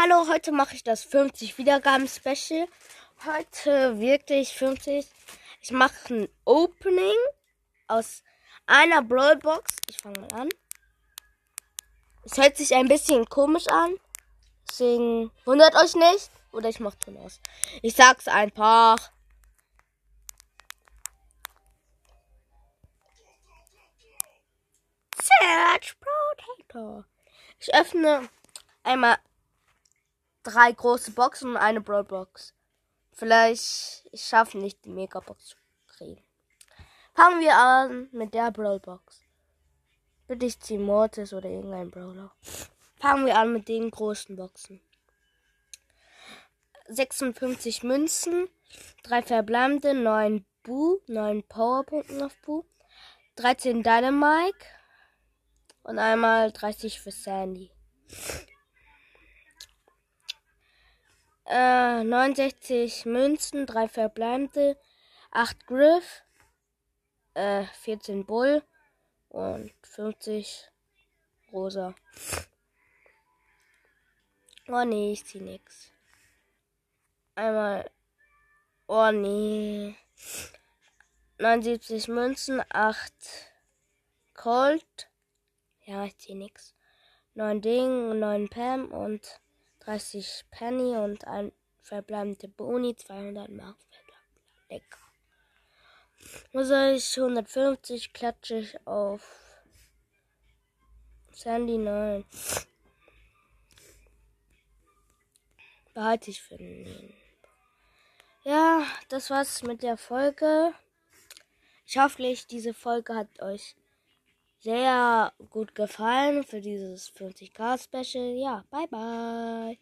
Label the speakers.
Speaker 1: Hallo, heute mache ich das 50 Wiedergaben-Special. Heute wirklich 50. Ich mache ein Opening aus einer Brawlbox. Ich fange mal an. Es hört sich ein bisschen komisch an. Deswegen wundert euch nicht. Oder ich mache Ton aus. Ich sag's einfach. Search Protector. Ich öffne einmal drei große Boxen und eine Brawlbox. Vielleicht ich schaffe nicht die Megabox zu kriegen. Fangen wir an mit der Brawlbox. Bitte ich ziehe Mortis oder irgendein Brawler. Fangen wir an mit den großen Boxen. 56 Münzen, 3 verbleibende, 9 Bu, 9 Powerpunkten auf Bu, 13 Dynamike und einmal 30 für Sandy. Äh, 69 Münzen, 3 verbleibende, 8 Griff, äh, 14 Bull und 50 Rosa. Oh nee, ich zieh nix. Einmal. Oh nee. 79 Münzen, 8 Colt. Ja, ich zieh nix. 9 Ding, 9 Pam und 30 Penny und ein verbleibende Boni, 200 Mark. Lecker. Muss ich 150 klatsche ich auf Sandy 9. Behalte ich für den. Ja, das war's mit der Folge. Ich hoffe, diese Folge hat euch sehr gut gefallen für dieses 50k Special. Ja, bye bye.